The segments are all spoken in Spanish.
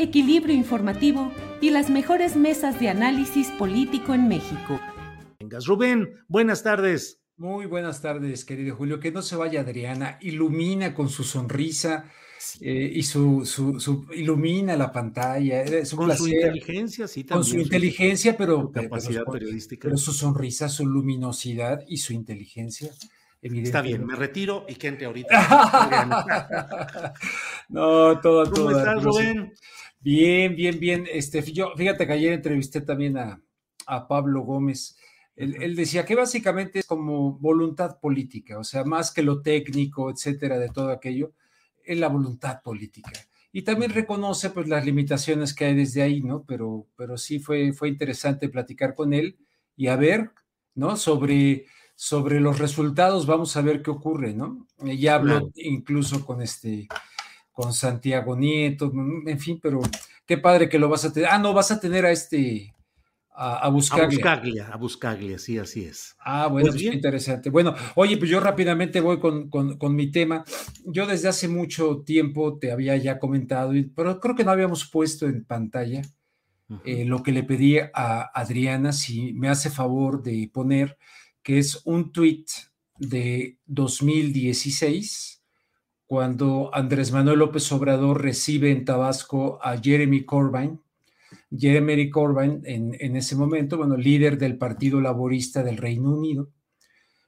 equilibrio informativo y las mejores mesas de análisis político en México. Vengas, Rubén, buenas tardes. Muy buenas tardes, querido Julio. Que no se vaya Adriana, ilumina con su sonrisa eh, y su, su, su- ilumina la pantalla. Es un Con su inteligencia, sí, Con su también, inteligencia, pero, su pero- capacidad pero- periodística. pero su sonrisa, su luminosidad y su inteligencia. Está bien, me retiro y gente ahorita. no, todo, ¿Cómo todo. estás, hermoso. Rubén? Bien, bien, bien. Este, yo, fíjate que ayer entrevisté también a, a Pablo Gómez. Él, él decía que básicamente es como voluntad política, o sea, más que lo técnico, etcétera, de todo aquello, es la voluntad política. Y también reconoce pues las limitaciones que hay desde ahí, ¿no? Pero, pero sí fue, fue interesante platicar con él y a ver, ¿no? Sobre, sobre los resultados, vamos a ver qué ocurre, ¿no? Eh, Ya habló incluso con este, con Santiago Nieto, en fin, pero qué padre que lo vas a tener. Ah, no, vas a tener a este, a, a A Buscaglia. Buscaglia, a Buscaglia, sí, así es. Ah, bueno, Pues pues, interesante. Bueno, oye, pues yo rápidamente voy con, con- con mi tema. Yo desde hace mucho tiempo te había ya comentado, pero creo que no habíamos puesto en pantalla eh, lo que le pedí a Adriana, si me hace favor de poner, que es un tuit de 2016, cuando Andrés Manuel López Obrador recibe en Tabasco a Jeremy Corbyn. Jeremy Corbyn, en, en ese momento, bueno, líder del Partido Laborista del Reino Unido.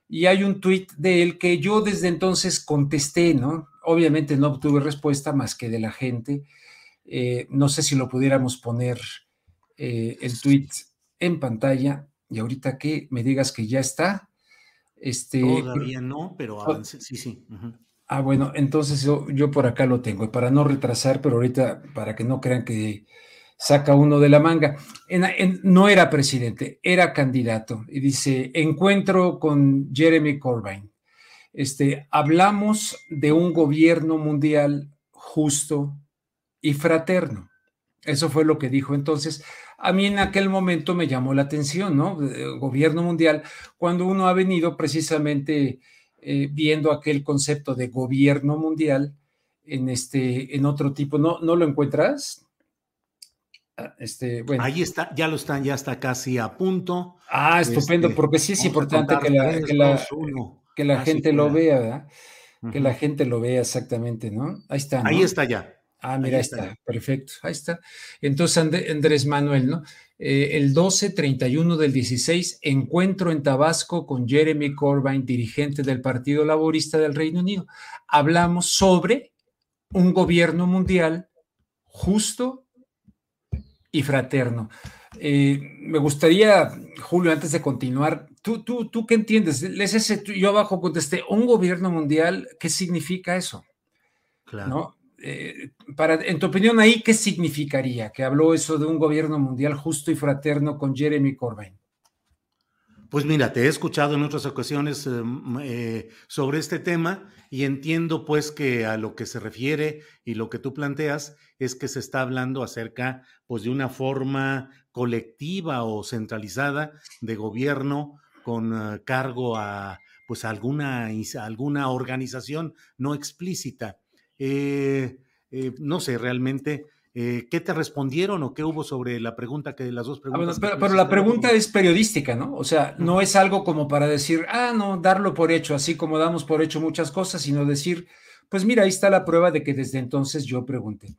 Y hay un tuit de él que yo desde entonces contesté, ¿no? Obviamente no obtuve respuesta más que de la gente. Eh, no sé si lo pudiéramos poner eh, el tweet en pantalla y ahorita que me digas que ya está. Este, Todavía no, pero avance, sí, sí. ujú. Ah, bueno, entonces yo, yo por acá lo tengo, para no retrasar, pero ahorita para que no crean que saca uno de la manga. No era presidente, era candidato. Y dice, encuentro con Jeremy Corbyn. Este, hablamos de un gobierno mundial justo y fraterno. Eso fue lo que dijo entonces. A mí en aquel momento me llamó la atención, ¿no? Eh, Gobierno mundial, cuando uno ha venido precisamente eh, viendo aquel concepto de gobierno mundial en este, en otro tipo. ¿No, no lo encuentras? Ah, Este, bueno. Ahí está, ya lo están, ya está casi a punto. Ah, estupendo, Este, porque sí es importante que la, que la, que la gente lo vea, ¿verdad? Que la gente lo vea exactamente, ¿no? Ahí está. ¿no? Ahí está ya. Ah, mira, Ahí está, está. perfecto, ahí está. Entonces, André- Andrés Manuel, ¿no? Eh, el 12, 31 del 16, encuentro en Tabasco con Jeremy Corbyn, dirigente del Partido Laborista del Reino Unido. Hablamos sobre un gobierno mundial justo y fraterno. Eh, me gustaría, Julio, antes de continuar, ¿tú, tú, tú qué entiendes? Les ese, yo abajo contesté, un gobierno mundial, ¿qué significa eso? Claro. ¿no? Eh, para, en tu opinión, ahí, ¿qué significaría que habló eso de un gobierno mundial justo y fraterno con Jeremy Corbyn? Pues mira, te he escuchado en otras ocasiones eh, eh, sobre este tema y entiendo pues que a lo que se refiere y lo que tú planteas es que se está hablando acerca pues de una forma colectiva o centralizada de gobierno con cargo a pues alguna, a alguna organización no explícita. Eh, eh, no sé realmente eh, qué te respondieron o qué hubo sobre la pregunta que las dos Ah, preguntas. pero, la pregunta es periodística, ¿no? O sea, no es algo como para decir, ah, no, darlo por hecho, así como damos por hecho muchas cosas, sino decir, pues mira, ahí está la prueba de que desde entonces yo pregunté.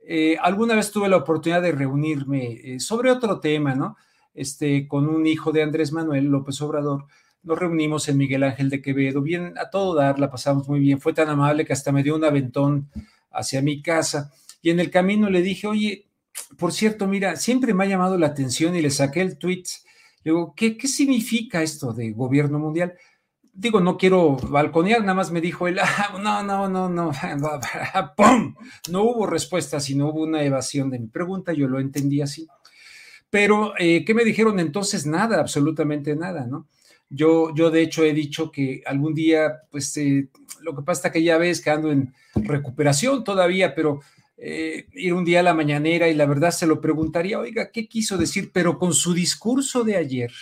Eh, alguna vez tuve la oportunidad de reunirme eh, sobre otro tema, ¿no? Este, con un hijo de Andrés Manuel López Obrador. Nos reunimos en Miguel Ángel de Quevedo, bien a todo dar, la pasamos muy bien. Fue tan amable que hasta me dio un aventón hacia mi casa. Y en el camino le dije, oye, por cierto, mira, siempre me ha llamado la atención y le saqué el tweet. Le digo, ¿qué, qué significa esto de gobierno mundial? Digo, no quiero balconear, nada más me dijo él, "Ah, no, no, no, no, ¡pum! No hubo respuesta, sino hubo una evasión de mi pregunta, yo lo entendí así. Pero, eh, ¿qué me dijeron entonces? Nada, absolutamente nada, ¿no? Yo, yo de hecho he dicho que algún día, pues eh, lo que pasa es que ya ves que ando en recuperación todavía, pero eh, ir un día a la mañanera y la verdad se lo preguntaría, oiga, ¿qué quiso decir? Pero con su discurso de ayer,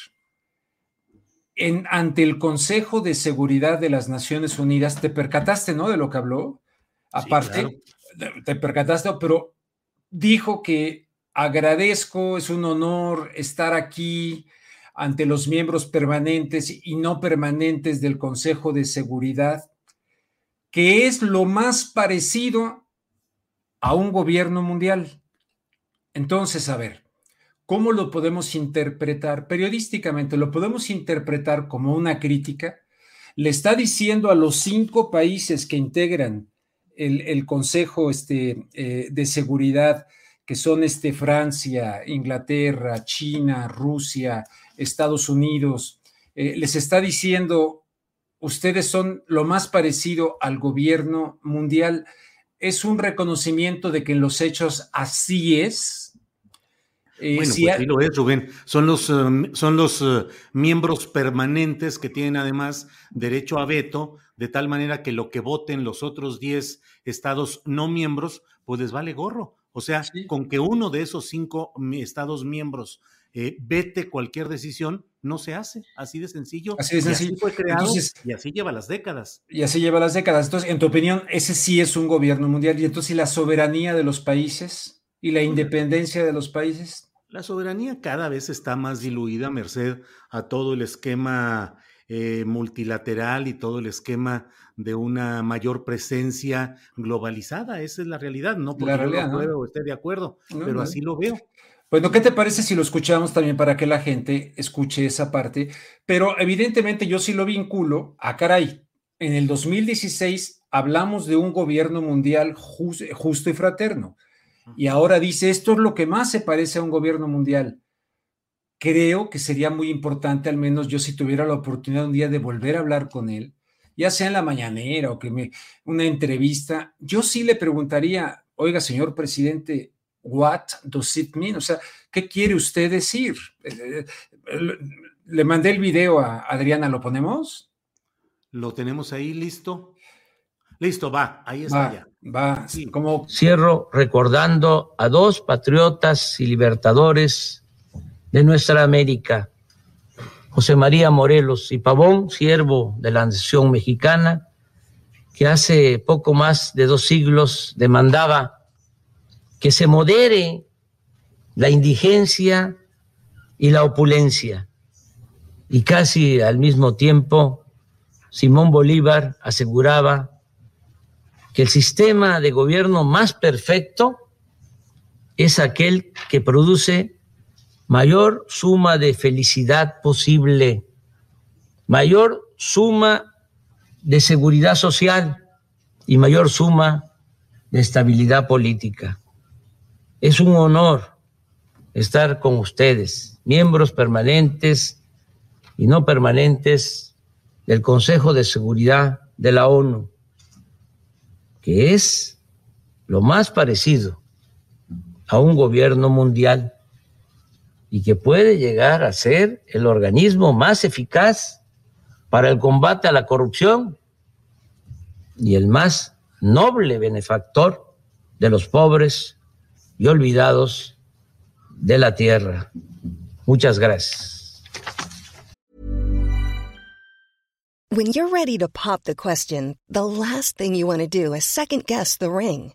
en, ante el Consejo de Seguridad de las Naciones Unidas, te percataste, ¿no? De lo que habló. Aparte, claro. te percataste, pero dijo que agradezco, es un honor estar aquí ante los miembros permanentes y no permanentes del Consejo de Seguridad, que es lo más parecido a un gobierno mundial. Entonces, a ver, ¿cómo lo podemos interpretar? Periodísticamente, ¿lo podemos interpretar como una crítica? Le está diciendo a los cinco países que integran el, Consejo este, eh, de Seguridad, que son este, Francia, Inglaterra, China, Rusia, Estados Unidos, eh, les está diciendo, ustedes son lo más parecido al gobierno mundial. Es un reconocimiento de que en los hechos así es. Eh, bueno, si pues sí lo es, Rubén. Son los, uh, son los uh, miembros permanentes que tienen además derecho a veto, de tal manera que lo que voten los otros 10 estados no miembros, pues les vale gorro. O sea, sí. con que uno de esos cinco estados miembros eh, vete cualquier decisión, no se hace. Así de sencillo. Así de sencillo. Y así fue creado entonces, y así lleva las décadas. Y así lleva las décadas. Entonces, en tu opinión, ese sí es un gobierno mundial. Y entonces, la soberanía de los países y la independencia de los países. La soberanía cada vez está más diluida, merced a todo el esquema eh, multilateral y todo el esquema de una mayor presencia globalizada. Esa es la realidad, no porque realidad, yo ¿no? o esté de acuerdo, no, pero no. así lo veo. Bueno, ¿qué te parece si lo escuchamos también para que la gente escuche esa parte? Pero evidentemente yo sí lo vinculo a caray. En el 2016 hablamos de un gobierno mundial just, justo y fraterno. Y ahora dice, esto es lo que más se parece a un gobierno mundial. Creo que sería muy importante, al menos yo si tuviera la oportunidad un día de volver a hablar con él, ya sea en la mañanera o que me una entrevista, yo sí le preguntaría, oiga, señor presidente, what does it mean? O sea, ¿qué quiere usted decir? Le mandé el video a Adriana, ¿lo ponemos? Lo tenemos ahí listo. Listo, va, ahí está va, ya. Va, sí. como Cierro recordando a dos patriotas y libertadores de nuestra América, José María Morelos y Pavón, siervo de la nación mexicana, que hace poco más de dos siglos demandaba que se modere la indigencia y la opulencia. Y casi al mismo tiempo, Simón Bolívar aseguraba que el sistema de gobierno más perfecto es aquel que produce mayor suma de felicidad posible, mayor suma de seguridad social y mayor suma de estabilidad política. Es un honor estar con ustedes, miembros permanentes y no permanentes del Consejo de Seguridad de la ONU, que es lo más parecido a un gobierno mundial y que puede llegar a ser el organismo más eficaz para el combate a la corrupción y el más noble benefactor de los pobres y olvidados de la tierra. Muchas gracias. When you're ready to pop the question, the last thing you want to do is second guess the ring.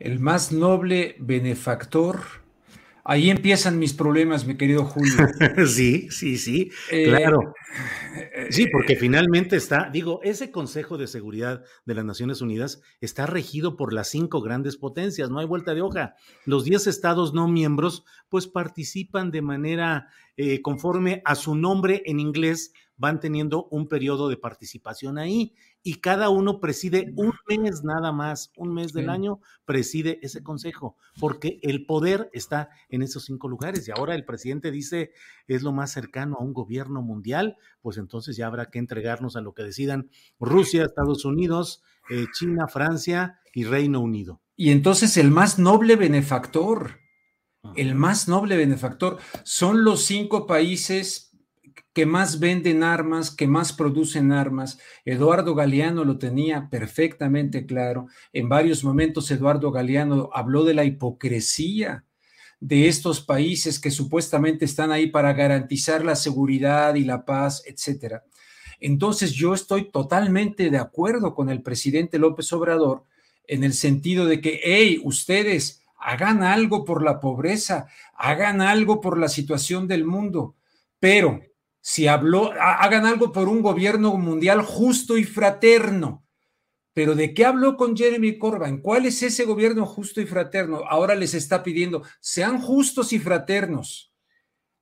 El más noble benefactor. Ahí empiezan mis problemas, mi querido Julio. sí, sí, sí, Eh, claro. Sí, porque finalmente está, digo, ese Consejo de Seguridad de las Naciones Unidas está regido por las cinco grandes potencias, no hay vuelta de hoja. Los diez estados no miembros, pues participan de manera eh, conforme a su nombre en inglés, van teniendo un periodo de participación ahí y cada uno preside un mes nada más, un mes del Sí. año preside ese consejo, porque el poder está en esos cinco lugares y ahora el presidente dice es lo más cercano a un gobierno mundial, pues entonces ya habrá que entregarnos a lo que decidan Rusia, Estados Unidos, eh, China, Francia y Reino Unido. Y entonces el más noble benefactor, el más noble benefactor, son los cinco países que más venden armas, que más producen armas. Eduardo Galeano lo tenía perfectamente claro. En varios momentos Eduardo Galeano habló de la hipocresía de estos países que supuestamente están ahí para garantizar la seguridad y la paz, etcétera. Entonces yo estoy totalmente de acuerdo con el presidente López Obrador en el sentido de que, hey, ustedes hagan algo por la pobreza, hagan algo por la situación del mundo, pero si habló, ha- hagan algo por un gobierno mundial justo y fraterno. Pero ¿de qué habló con Jeremy Corbyn? ¿Cuál es ese gobierno justo y fraterno? Ahora les está pidiendo, sean justos y fraternos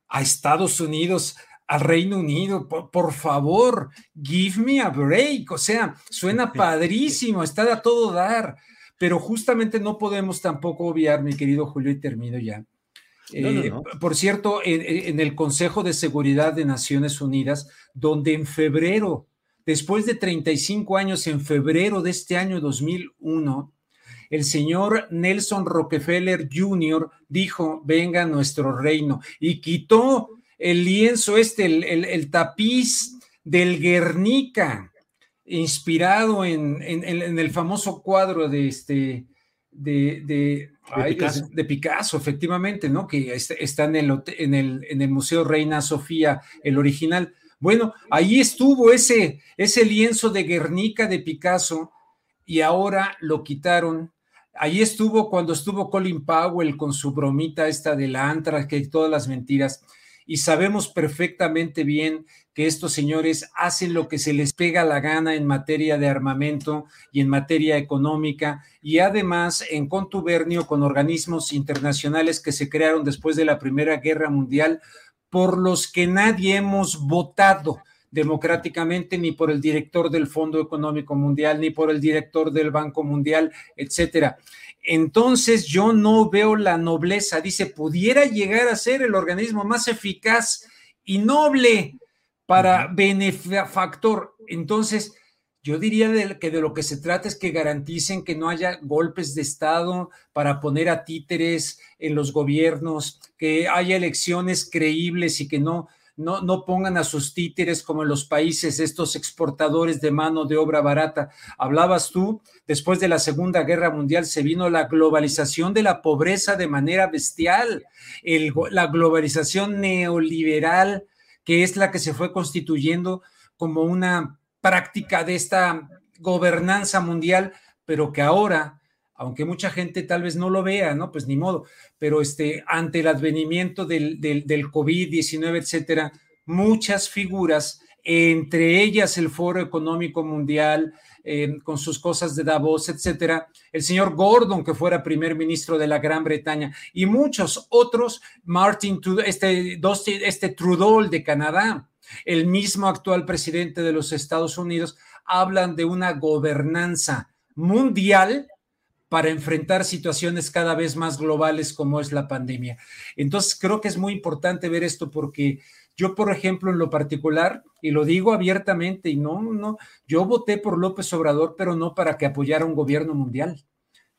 a Estados Unidos, al Reino Unido, por, por favor, give me a break. O sea, suena padrísimo, está a todo dar, pero justamente no podemos tampoco obviar, mi querido Julio, y termino ya. No, no, Eh. Por cierto, en, en el Consejo de Seguridad de Naciones Unidas, donde en febrero, después de 35 años, en febrero de este año 2001, el señor Nelson Rockefeller Jr. dijo, venga nuestro reino, y quitó el lienzo este, el, el- el tapiz del Guernica, inspirado en, en- en- en el famoso cuadro de este, de, de, ay, Picasso. de Picasso, efectivamente, ¿no? Que está, está en, el, en, el, en el Museo Reina Sofía, el original. Bueno, ahí estuvo ese, ese lienzo de Guernica de Picasso y ahora lo quitaron. Ahí estuvo cuando estuvo Colin Powell con su bromita esta del Antrax, que todas las mentiras. Y sabemos perfectamente bien que estos señores hacen lo que se les pega la gana en materia de armamento y en materia económica y además en contubernio con organismos internacionales que se crearon después de la Primera Guerra Mundial por los que nadie hemos votado democráticamente ni por el director del Fondo Económico Mundial ni por el director del Banco Mundial, etcétera. Entonces yo no veo la nobleza, dice, pudiera llegar a ser el organismo más eficaz y noble para benefactor. Entonces, yo diría de- que de lo que se trata es que garanticen que no haya golpes de Estado para poner a títeres en los gobiernos, que haya elecciones creíbles y que no, no, no pongan a sus títeres como en los países estos exportadores de mano de obra barata. Hablabas tú, después de la Segunda Guerra Mundial se vino la globalización de la pobreza de manera bestial, la globalización neoliberal, que es la que se fue constituyendo como una práctica de esta gobernanza mundial, pero que ahora, aunque mucha gente tal vez no lo vea, ¿no? Pues ni modo, pero este, ante el advenimiento del, del, del COVID-19, etcétera, muchas figuras, entre ellas el Foro Económico Mundial, eh, con sus cosas de Davos, etcétera, el señor Gordon, que fuera primer ministro de la Gran Bretaña, y muchos otros, Martin, este, este Trudeau de Canadá, el mismo actual presidente de los Estados Unidos, hablan de una gobernanza mundial para enfrentar situaciones cada vez más globales como es la pandemia. Entonces, creo que es muy importante ver esto porque yo, por ejemplo, en lo particular, y lo digo abiertamente, y no, no, yo voté por López Obrador, pero no para que apoyara un gobierno mundial.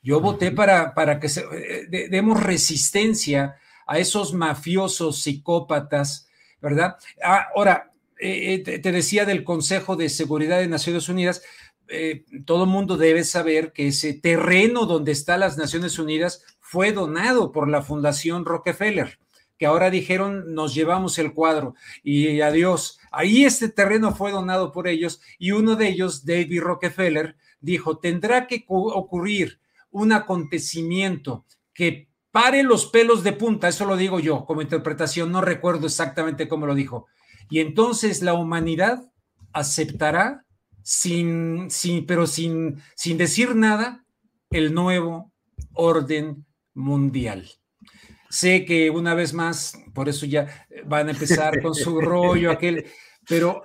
Yo voté para, para que se, eh, demos resistencia a esos mafiosos psicópatas, ¿verdad? Ah, ahora, eh, eh, te decía del Consejo de Seguridad de Naciones Unidas, eh, todo mundo debe saber que ese terreno donde está las Naciones Unidas fue donado por la Fundación Rockefeller, que ahora dijeron nos llevamos el cuadro y adiós. Ahí este terreno fue donado por ellos y uno de ellos, David Rockefeller, dijo, tendrá que ocurrir un acontecimiento que pare los pelos de punta, eso lo digo yo como interpretación, no recuerdo exactamente cómo lo dijo. Y entonces la humanidad aceptará sin, pero sin, sin decir nada, el nuevo orden mundial. Sé que una vez más, por eso ya van a empezar con su rollo, aquel, pero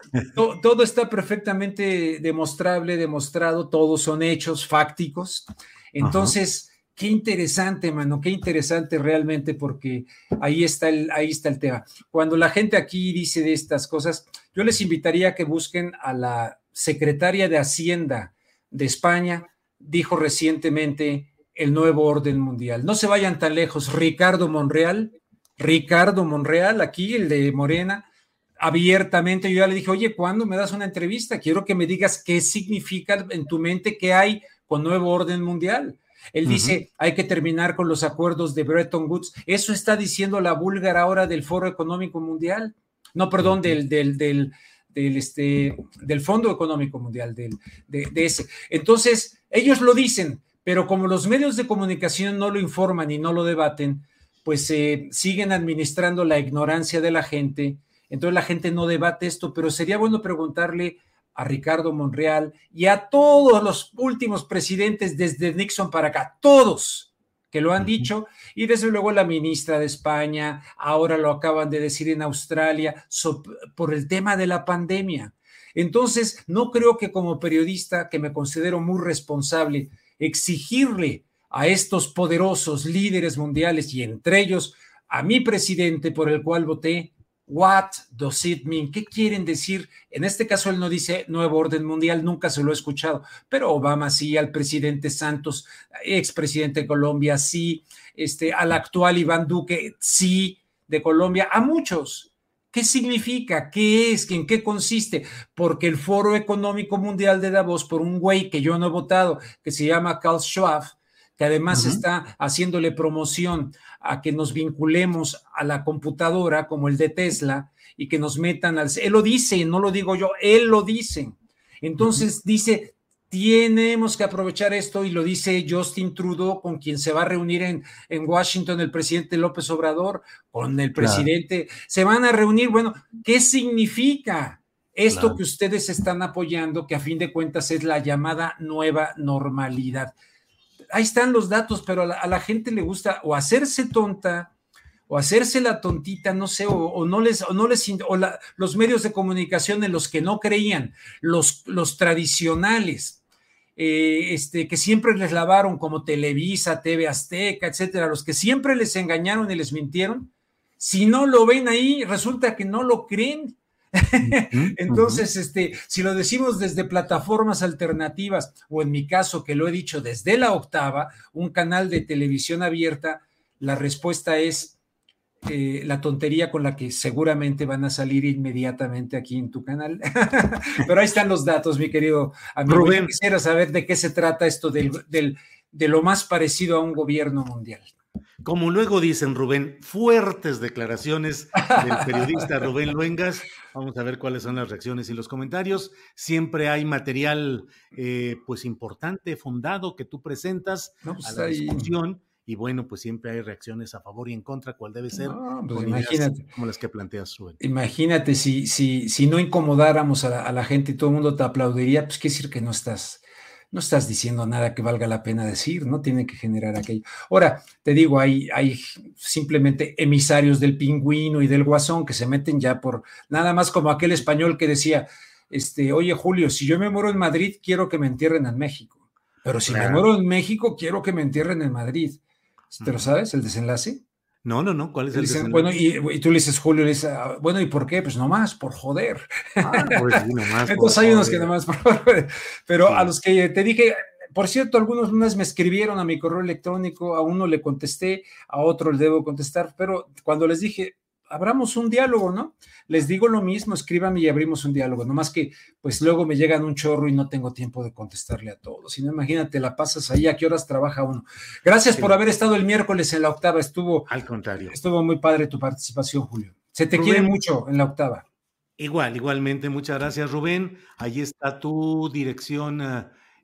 todo está perfectamente demostrable, demostrado, todos son hechos fácticos. Entonces, qué interesante, mano, qué interesante realmente, porque ahí está el, ahí está el tema. Cuando la gente aquí dice de estas cosas, yo les invitaría a que busquen a la secretaria de Hacienda de España, dijo recientemente el nuevo orden mundial. No se vayan tan lejos. Ricardo Monreal, Ricardo Monreal, aquí el de Morena, abiertamente, yo ya le dije, oye, ¿cuándo me das una entrevista? Quiero que me digas qué significa en tu mente que hay con nuevo orden mundial. Él dice, hay que terminar con los acuerdos de Bretton Woods. Eso está diciendo la búlgara ahora del Foro Económico Mundial. No, perdón, del, del, del, del, este, del Fondo Económico Mundial, del, de, ese. Entonces, ellos lo dicen, pero como los medios de comunicación no lo informan y no lo debaten, pues eh, siguen administrando la ignorancia de la gente. Entonces la gente no debate esto, pero sería bueno preguntarle a Ricardo Monreal y a todos los últimos presidentes desde Nixon para acá, todos, que lo han dicho, y desde luego la ministra de España, ahora lo acaban de decir en Australia, por el tema de la pandemia. Entonces, no creo que como periodista, que me considero muy responsable, exigirle a estos poderosos líderes mundiales y entre ellos a mi presidente por el cual voté, What does it mean? ¿Qué quieren decir? En este caso él no dice nuevo orden mundial, nunca se lo he escuchado, pero Obama sí, al presidente Santos, expresidente de Colombia, sí, este, al actual Iván Duque, sí, de Colombia, a muchos. ¿Qué significa? ¿Qué es? ¿En qué consiste? Porque el Foro Económico Mundial de Davos, por un güey que yo no he votado, que se llama Carl Schwab, que además está haciéndole promoción a que nos vinculemos a la computadora como el de Tesla y que nos metan al... Él lo dice, no lo digo yo, él lo dice. Entonces dice, tenemos que aprovechar esto y lo dice Justin Trudeau, con quien se va a reunir en, en Washington el presidente López Obrador, con el presidente. Se van a reunir, bueno, ¿qué significa? Esto que ustedes están apoyando, que a fin de cuentas es la llamada nueva normalidad ahí están los datos, pero a la, gente le gusta o hacerse tonta o hacerse la tontita, no sé, o, no les, o no les, los medios de comunicación en los que no creían, los, los tradicionales, eh, este, que siempre les lavaron como Televisa, TV Azteca, etcétera, los que siempre les engañaron y les mintieron, si no lo ven ahí, resulta que no lo creen. Entonces, este, si lo decimos desde plataformas alternativas, o en mi caso, que lo he dicho desde la octava, un canal de televisión abierta, la respuesta es eh, la tontería con la que seguramente van a salir inmediatamente aquí en tu canal. Pero ahí están los datos, mi querido amigo. Rubén. Quisiera saber de qué se trata esto del, de lo más parecido a un gobierno mundial. Como luego dicen, Rubén, fuertes declaraciones del periodista Rubén Luengas. Vamos a ver cuáles son las reacciones y los comentarios. Siempre hay material, eh, pues importante, fundado, que tú presentas pues a la discusión y bueno, pues siempre hay reacciones a favor y en contra, cuál debe ser, pues imagínate, como las que planteas, Rubén. Imagínate, si, si, si no incomodáramos a la, a la, gente y todo el mundo te aplaudiría, pues quiere decir que no estás, no estás diciendo nada que valga la pena decir, ¿no? Tiene que generar aquello. Ahora, te digo, hay, hay simplemente emisarios del pingüino y del guasón que se meten ya por, nada más como aquel español que decía, este, oye Julio, si yo me muero en Madrid, quiero que me entierren en México. Pero si me muero en México, quiero que me entierren en Madrid. ¿Pero sabes el desenlace? No, no, no. ¿Cuál es el desenlace? Bueno, y, tú le dices, Julio, le dices, ah, bueno, ¿y por qué? Pues nomás, por joder. Ah, pues sí, nomás. Entonces hay unos que nomás por joder. Pero a los que te dije, por cierto, algunos me escribieron a mi correo electrónico, a uno le contesté, a otro le debo contestar, pero cuando les dije, abramos un diálogo, ¿no? Les digo lo mismo, escríbanme y abrimos un diálogo, nomás que pues luego me llegan un chorro y no tengo tiempo de contestarle a todos. Si no, imagínate, la pasas ahí, ¿a qué horas trabaja uno? Gracias por haber estado el miércoles en la octava, estuvo... Al contrario. Estuvo muy padre tu participación, Julio. Se te quiere mucho en la octava. Igual, igualmente, muchas gracias, Rubén. Ahí está tu dirección.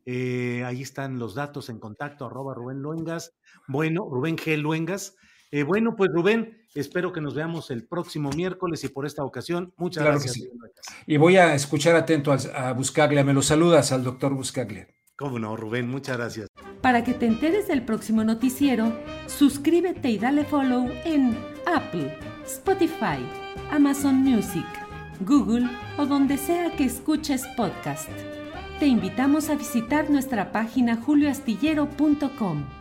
Eh, ahí están los datos en contacto, arroba Rubén Luengas. Bueno, Rubén G. Luengas. Eh, bueno, pues Rubén, espero que nos veamos el próximo miércoles y por esta ocasión, muchas gracias. Y voy a escuchar atento a, Buscaglia. Me lo saludas al doctor Buscaglia. Cómo no, Rubén, muchas gracias. Para que te enteres del próximo noticiero, suscríbete y dale follow en Apple, Spotify, Amazon Music, Google o donde sea que escuches podcast. Te invitamos a visitar nuestra página julioastillero.com.